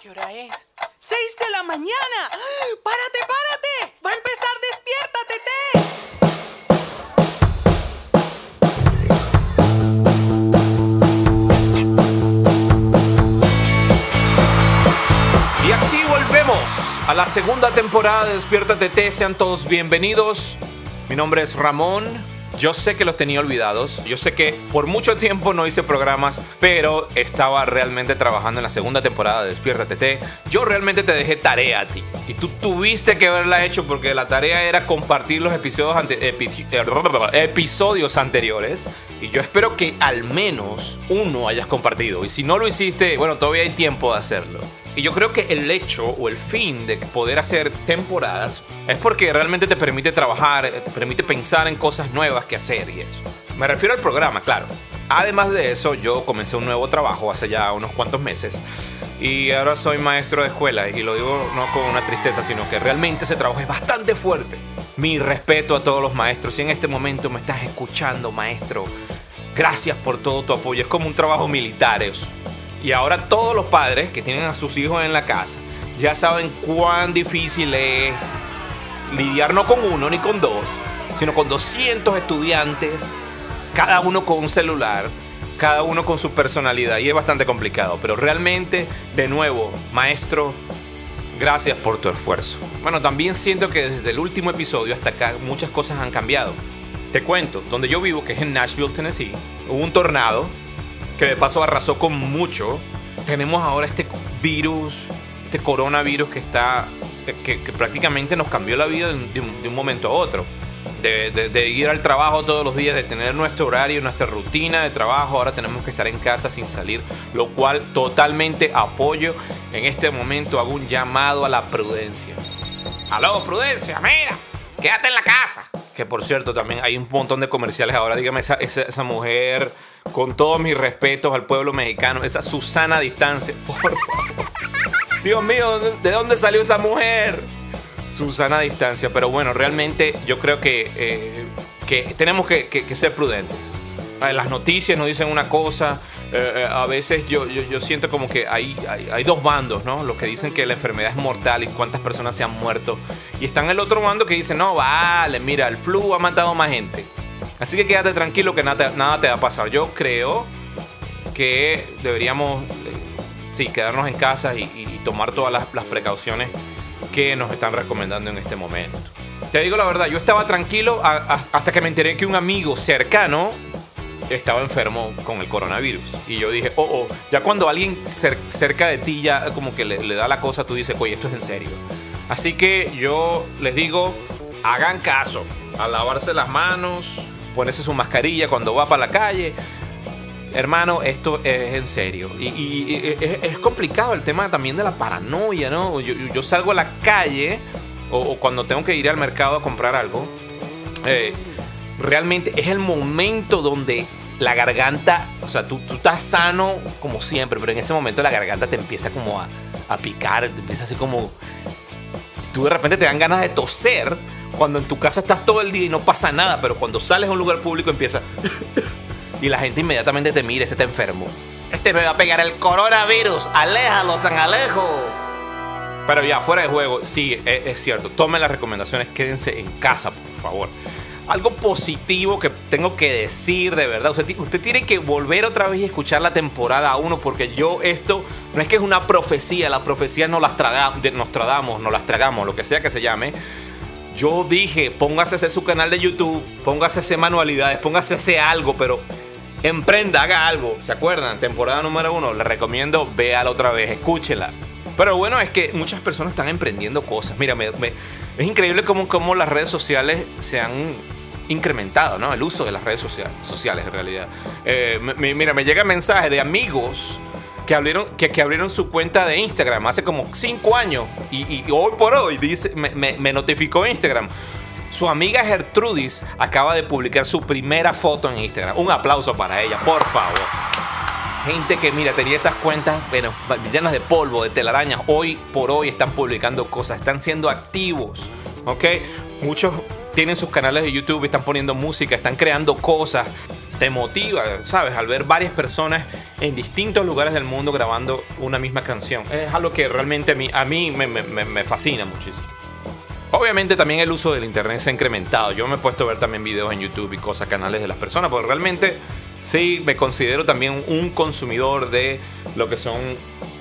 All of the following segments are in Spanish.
¿Qué hora es? ¡Seis de la mañana! ¡Párate, párate! ¡Va a empezar Despiértate, Y así volvemos a la segunda temporada de Despiértate T. Sean todos bienvenidos. Mi nombre es Ramón. Yo sé que los tenía olvidados. Yo sé que por mucho tiempo no hice programas, pero estaba realmente trabajando en la segunda temporada de Despiértate T. Yo realmente te dejé tarea a ti. Y tú tuviste que haberla hecho porque la tarea era compartir los episodios, episodios anteriores. Y yo espero que al menos uno hayas compartido. Y si no lo hiciste, bueno, todavía hay tiempo de hacerlo. Y yo creo que el hecho o el fin de poder hacer temporadas es porque realmente te permite trabajar, eh, te permite pensar en cosas nuevas que hacer y eso. Me refiero al programa, claro. Además de eso, yo comencé un nuevo trabajo hace ya unos cuantos meses y ahora soy maestro de escuela y lo digo no con una tristeza, sino que realmente ese trabajo es bastante fuerte. Mi respeto a todos los maestros. Si en este momento me estás escuchando, maestro, gracias por todo tu apoyo. Es como un trabajo militar eso. Y ahora todos los padres que tienen a sus hijos en la casa ya saben cuán difícil es lidiar no con uno ni con dos, sino con 200 estudiantes, cada uno con un celular, cada uno con su personalidad. Y es bastante complicado. Pero realmente, de nuevo, maestro, gracias por tu esfuerzo. Bueno, también siento que desde el último episodio hasta acá muchas cosas han cambiado. Te cuento, donde yo vivo, que es en Nashville, Tennessee, hubo un tornado que de paso arrasó con mucho. Tenemos ahora este virus, este coronavirus que está, que, que prácticamente nos cambió la vida de un, de un- de un momento a otro. De, de- de ir al trabajo todos los días, de tener nuestro horario, nuestra rutina de trabajo, ahora tenemos que estar en casa sin salir, lo cual totalmente apoyo. En este momento hago un llamado a la prudencia. Aló, prudencia, mira, quédate en la casa. Que por cierto, también hay un montón de comerciales ahora. Dígame, esa, esa, esa mujer, con todos mis respetos al pueblo mexicano, esa Susana Distancia, por favor. Dios mío, ¿de- ¿de dónde salió esa mujer? Susana Distancia, pero bueno, realmente yo creo que, eh, que tenemos que, ser prudentes. Eh, Las noticias nos dicen una cosa, eh, eh, a veces yo, yo, siento como que hay, hay, hay dos bandos, ¿no? Los que dicen que la enfermedad es mortal y cuántas personas se han muerto. Y están el otro bando que dice, no, vale, mira, el flu ha matado más gente. Así que quédate tranquilo que nada nada te va a pasar. Yo creo que deberíamos, eh, sí, quedarnos en casa y, y tomar todas las, las precauciones que nos están recomendando en este momento. Te digo la verdad, yo estaba tranquilo a- a- hasta que me enteré que un amigo cercano estaba enfermo con el coronavirus. Y yo dije, oh, oh, ya cuando alguien cer- cerca de ti ya como que le, le da la cosa, tú dices, oye, esto es en serio. Así que yo les digo, hagan caso a lavarse las manos, ponerse su mascarilla cuando va para la calle. Hermano, esto es en serio. Y, y- y es, es complicado el tema también de la paranoia, ¿no? Yo, salgo a la calle o, o cuando tengo que ir al mercado a comprar algo. eh, realmente es el momento donde la garganta, o sea, tú, tú estás sano como siempre, pero en ese momento la garganta te empieza como a, a picar, te empieza así como... Tú de repente te dan ganas de toser cuando en tu casa estás todo el día y no pasa nada, pero cuando sales a un lugar público empieza... y la gente inmediatamente te mira, este está enfermo. Este me va a pegar el coronavirus, aléjalo, San Alejo. Pero ya, fuera de juego, sí, es, es cierto. Tomen las recomendaciones, quédense en casa, por favor. Algo positivo que tengo que decir de verdad. Usted, ti- usted tiene que volver otra vez y escuchar la temporada 1 porque yo esto no es que es una profecía, las profecías no las nos tragamos, no las tragamos, lo que sea que se llame. Yo dije, póngase su canal de YouTube, póngase manualidades, póngase algo, pero emprenda, haga algo. ¿Se acuerdan? Temporada número uno, le recomiendo, véala otra vez, escúchela. Pero bueno, es que muchas personas están emprendiendo cosas. Mira, me- es increíble cómo, las redes sociales se han incrementado, ¿no? El uso de las redes sociales, sociales en realidad. Eh, mira, me llega mensaje de amigos que abrieron, que, abrieron su cuenta de Instagram hace como 5 años y, hoy por hoy me notificó Instagram. Su amiga Gertrudis acaba de publicar su primera foto en Instagram. Un aplauso para ella, por favor. Gente que, mira, tenía esas cuentas, bueno, llenas de polvo, de telarañas. Hoy por hoy están publicando cosas, están siendo activos, ¿ok? Muchos tienen sus canales de YouTube, están poniendo música, están creando cosas. te motiva, ¿sabes? Al ver varias personas en distintos lugares del mundo grabando una misma canción. Es algo que realmente a mí, me, fascina muchísimo. Obviamente también el uso del internet se ha incrementado. Yo me he puesto a ver también videos en YouTube y cosas, canales de las personas, porque realmente sí me considero también un consumidor de lo que son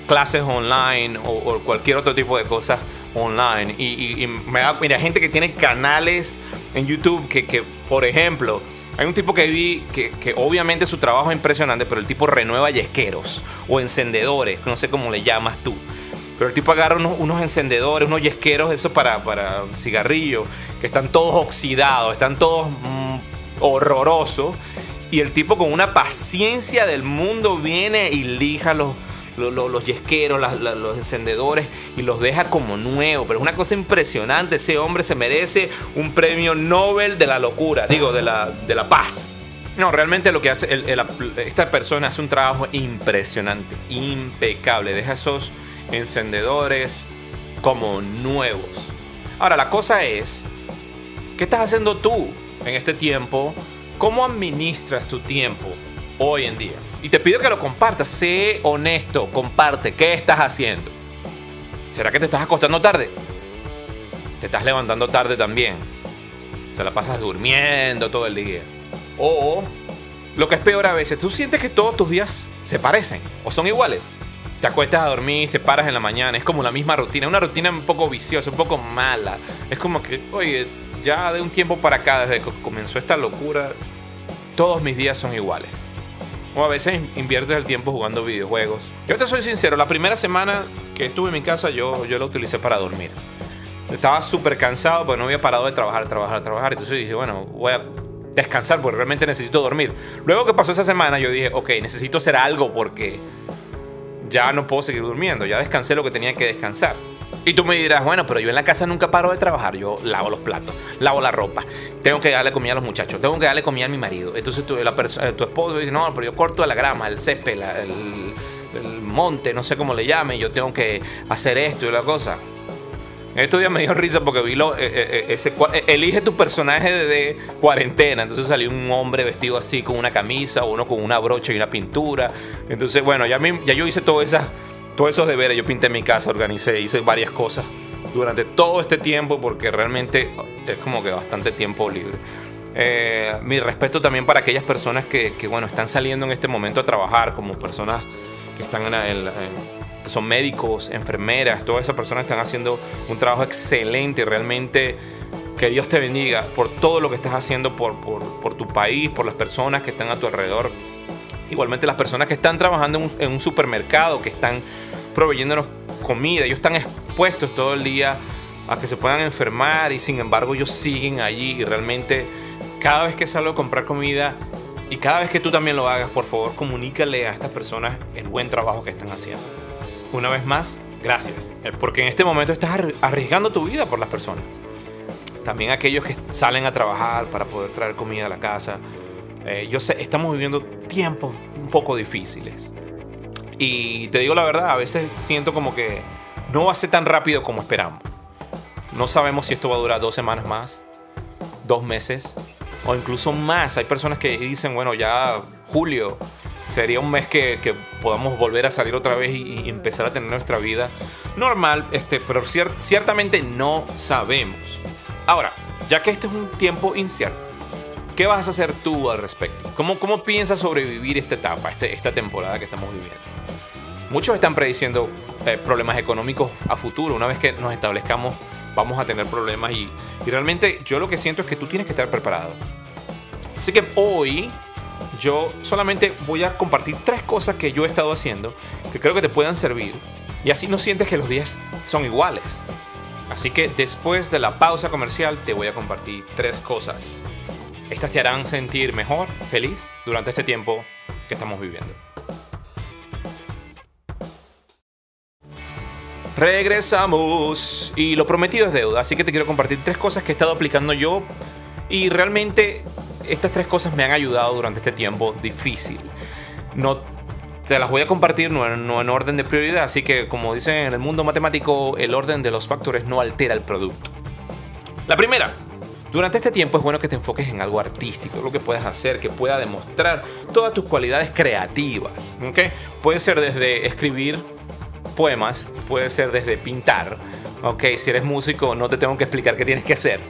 clases online o, cualquier otro tipo de cosas online. Y, me da, mira, gente que tiene canales en YouTube que por ejemplo, hay un tipo que vi que, que, obviamente su trabajo es impresionante, pero el tipo renueva yesqueros o encendedores, no sé cómo le llamas tú. Pero el tipo agarra unos, encendedores, unos yesqueros, eso para, para cigarrillo, que están todos oxidados, están todos mm, horrorosos. Y el tipo con una paciencia del mundo viene y lija los, los, yesqueros, los encendedores y los deja como nuevo. Pero es una cosa impresionante. Ese hombre se merece un premio Nobel de la locura, digo, de la, de la paz. No, realmente lo que hace esta persona hace un trabajo impresionante, impecable. Deja esos encendedores como nuevos. Ahora, la cosa es, ¿qué estás haciendo tú en este tiempo? ¿Cómo administras tu tiempo hoy en día? Y te pido que lo compartas, sé honesto, comparte, ¿qué estás haciendo? ¿Será que te estás acostando tarde? ¿Te estás levantando tarde también? Se la pasas durmiendo todo el día. O, lo que es peor a veces, tú sientes que todos tus días se parecen o son iguales te acuestas a dormir, te paras en la mañana, es como la misma rutina, una rutina un poco viciosa, un poco mala. Es como que, oye, ya de un tiempo para acá, desde que comenzó esta locura, todos mis días son iguales. O a veces inviertes el tiempo jugando videojuegos. Yo te soy sincero, la primera semana que estuve en mi casa yo, yo la utilicé para dormir. Estaba súper cansado porque no había parado de trabajar, trabajar, trabajar. Entonces dije, bueno, voy a descansar porque realmente necesito dormir. Luego que pasó esa semana yo dije, ok, necesito hacer algo porque ya no puedo seguir durmiendo, ya descansé lo que tenía que descansar. Y tú me dirás, bueno, pero yo en la casa nunca paro de trabajar. Yo lavo los platos, lavo la ropa, tengo que darle comida a los muchachos, tengo que darle comida a mi marido. Entonces tu, la eh, tu esposo dice, no, pero yo corto la grama, el césped, el, monte, no sé cómo le llame, yo tengo que hacer esto y la cosa. Estos días me dio risa porque vi lo, eh, eh, ese, elige tu personaje de, cuarentena. Entonces salió un hombre vestido así con una camisa, uno con una brocha y una pintura. Entonces, bueno, ya, ya yo hice todo esa, todos esos deberes. Yo pinté mi casa, organicé, hice varias cosas durante todo este tiempo porque realmente es como que bastante tiempo libre. mi respeto también para aquellas personas que, que, bueno, están saliendo en este momento a trabajar como personas que están en, en son médicos, enfermeras, todas esas personas están haciendo un trabajo excelente. Realmente que Dios te bendiga por todo lo que estás haciendo por, por, tu país, por las personas que están a tu alrededor. Igualmente las personas que están trabajando en un, supermercado, que están proveyéndonos comida, ellos están expuestos todo el día a que se puedan enfermar y sin embargo ellos siguen allí y realmente cada vez que salgo a comprar comida y cada vez que tú también lo hagas, por favor comunícale a estas personas el buen trabajo que están haciendo una vez más, gracias. Eh, porque en este momento estás arriesgando tu vida por las personas. También aquellos que salen a trabajar para poder traer comida a la casa. Eh, yo sé, estamos viviendo tiempos un poco difíciles. Y te digo la verdad, a veces siento como que no va a ser tan rápido como esperamos. No sabemos si esto va a durar dos semanas más, dos meses o incluso más. Hay personas que dicen, bueno, ya julio sería un mes que, podamos volver a salir otra vez y, empezar a tener nuestra vida normal, este, pero ciertamente no sabemos. Ahora, ya que este es un tiempo incierto, ¿qué vas a hacer tú al respecto? ¿Cómo, cómo piensas sobrevivir esta etapa, este, esta temporada que estamos viviendo? Muchos están prediciendo eh, problemas económicos a futuro. Una vez que nos establezcamos, vamos a tener problemas y, y realmente yo lo que siento es que tú tienes que estar preparado. Así que hoy yo solamente voy a compartir tres cosas que yo he estado haciendo que creo que te puedan servir y así no sientes que los días son iguales. Así que después de la pausa comercial te voy a compartir tres cosas. Estas te harán sentir mejor, feliz durante este tiempo que estamos viviendo. Regresamos y lo prometido es deuda, así que te quiero compartir tres cosas que he estado aplicando yo y realmente estas tres cosas me han ayudado durante este tiempo difícil. No te las voy a compartir no, en orden de prioridad, así que como dicen en el mundo matemático, el orden de los factores no altera el producto. La primera, Durante este tiempo es bueno que te enfoques en algo artístico, lo que puedas hacer, que pueda demostrar todas tus cualidades creativas. ¿okay? Puede ser desde escribir poemas, puede ser desde pintar. Ok, si eres músico, no te tengo que explicar qué tienes que hacer.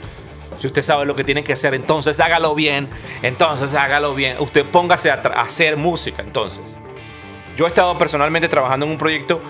Si usted sabe lo que tiene que hacer, entonces hágalo bien. Entonces hágalo bien. Usted póngase a, hacer música, entonces. Yo he estado personalmente trabajando en un proyecto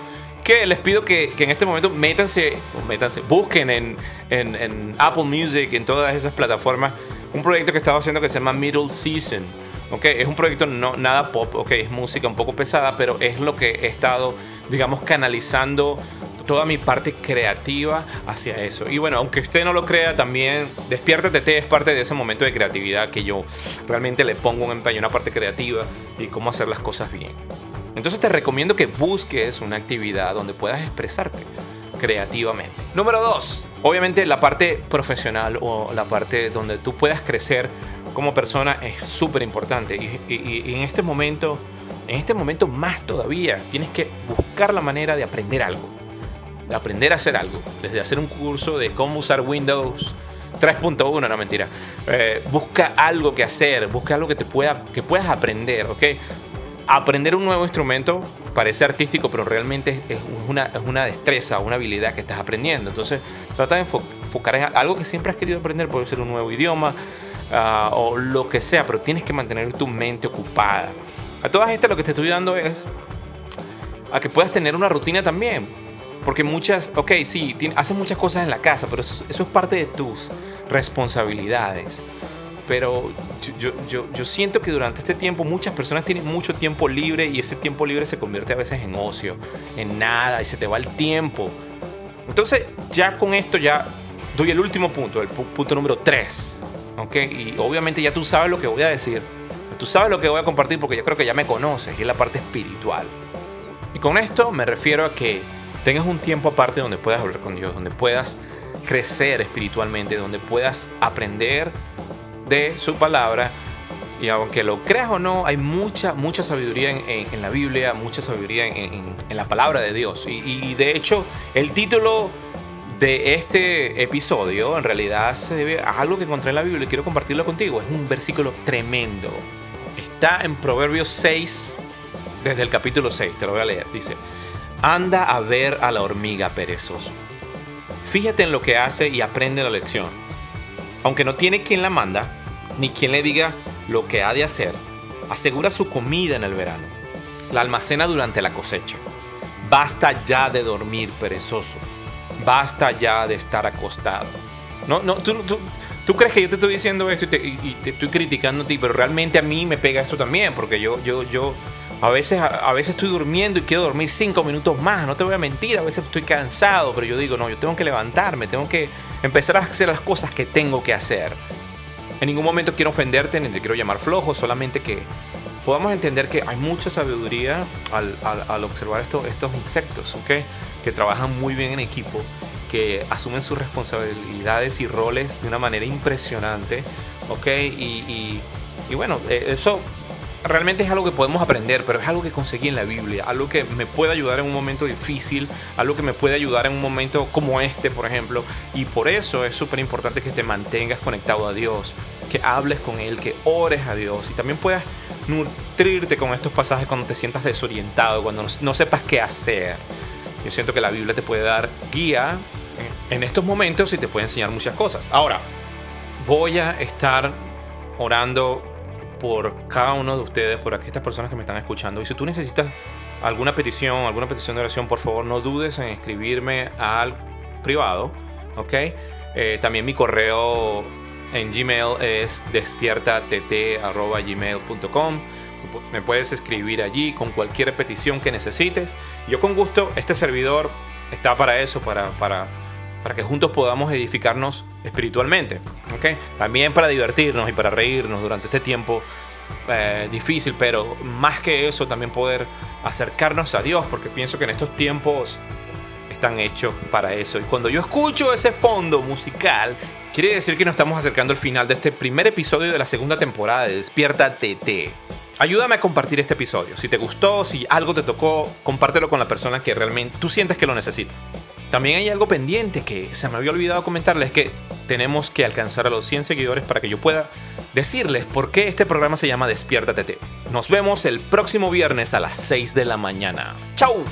que les pido que, en este momento métanse, métanse busquen en, en, Apple Music, en todas esas plataformas, un proyecto que he estado haciendo que se llama Middle Season. Okay, es un proyecto no, nada pop, okay, es música un poco pesada, pero es lo que he estado, digamos, canalizando toda mi parte creativa hacia eso. Y bueno, aunque usted no lo crea, también Despiértate es parte de ese momento de creatividad que yo realmente le pongo un empeño, una parte creativa y cómo hacer las cosas bien. Entonces te recomiendo que busques una actividad donde puedas expresarte creativamente. Número dos, obviamente la parte profesional o la parte donde tú puedas crecer como persona es súper importante. Y, en este momento, en este momento más todavía, tienes que buscar la manera de aprender algo. De aprender a hacer algo. Desde hacer un curso de cómo usar Windows 3.1, no mentira. Eh, busca algo que hacer, busca algo que te pueda, que puedas aprender, ¿ok? Aprender un nuevo instrumento parece artístico, pero realmente es una, es una destreza, una habilidad que estás aprendiendo. Entonces, trata de enfocar en algo que siempre has querido aprender, puede ser un nuevo idioma ah, o lo que sea, pero tienes que mantener tu mente ocupada. A todas estas lo que te estoy dando es a que puedas tener una rutina también. Porque muchas, ok, sí, haces muchas cosas en la casa, pero eso es parte de tus responsabilidades pero yo, yo, yo, siento que durante este tiempo muchas personas tienen mucho tiempo libre y ese tiempo libre se convierte a veces en ocio, en nada, y se te va el tiempo. Entonces, ya con esto ya doy el último punto, el punto número 3. ¿ok? Y obviamente ya tú sabes lo que voy a decir, tú sabes lo que voy a compartir porque yo creo que ya me conoces, y es la parte espiritual. Y con esto me refiero a que tengas un tiempo aparte donde puedas hablar con Dios, donde puedas crecer espiritualmente, donde puedas aprender de su palabra. Y aunque lo creas o no, hay mucha, mucha sabiduría en, la Biblia, mucha sabiduría en, la palabra de Dios. Y, de hecho, el título de este episodio en realidad se debe a algo que encontré en la Biblia y quiero compartirlo contigo. Es un versículo tremendo. Está en Proverbios 6, desde el capítulo 6, te lo voy a leer. Dice, anda a ver a la hormiga perezoso. Fíjate en lo que hace y aprende la lección. Aunque no tiene quien la manda, ni quien le diga lo que ha de hacer, asegura su comida en el verano, la almacena durante la cosecha. Basta ya de dormir perezoso, basta ya de estar acostado. No, no, tú, tú, crees que yo te estoy diciendo esto y te, estoy criticando a ti, pero realmente a mí me pega esto también, porque yo, yo, yo a veces, a, veces estoy durmiendo y quiero dormir cinco minutos más, no te voy a mentir, a veces estoy cansado, pero yo digo, no, yo tengo que levantarme, tengo que empezar a hacer las cosas que tengo que hacer. En ningún momento quiero ofenderte ni te quiero llamar flojo, solamente que podamos entender que hay mucha sabiduría al, observar estos insectos, ¿ok? Que trabajan muy bien en equipo, que asumen sus responsabilidades y roles de una manera impresionante, ¿ok? Y, bueno, eh, eso realmente es algo que podemos aprender, pero es algo que conseguí en la Biblia, algo que me puede ayudar en un momento difícil, algo que me puede ayudar en un momento como este, por ejemplo. Y por eso es súper importante que te mantengas conectado a Dios, que hables con Él, que ores a Dios y también puedas nutrirte con estos pasajes cuando te sientas desorientado, cuando no, sepas qué hacer. Yo siento que la Biblia te puede dar guía en estos momentos y te puede enseñar muchas cosas. Ahora, voy a estar orando por cada uno de ustedes, por estas personas que me están escuchando. Y si tú necesitas alguna petición, alguna petición de oración, por favor no dudes en escribirme al privado, ¿ok? Eh, también mi correo en Gmail es despiertatt.gmail.com. Me puedes escribir allí con cualquier petición que necesites. Yo con gusto, este servidor está para eso, para, para para que juntos podamos edificarnos espiritualmente. ¿okay? También para divertirnos y para reírnos durante este tiempo eh, difícil, pero más que eso también poder acercarnos a Dios, porque pienso que en estos tiempos están hechos para eso. Y cuando yo escucho ese fondo musical, quiere decir que nos estamos acercando al final de este primer episodio de la segunda temporada de Despierta TT. Ayúdame a compartir este episodio. Si te gustó, si algo te tocó, compártelo con la persona que realmente tú sientes que lo necesita. También hay algo pendiente que se me había olvidado comentarles, que tenemos que alcanzar a los 100 seguidores para que yo pueda decirles por qué este programa se llama Despierta TT. Nos vemos el próximo viernes a las 6 de la mañana. ¡Chao!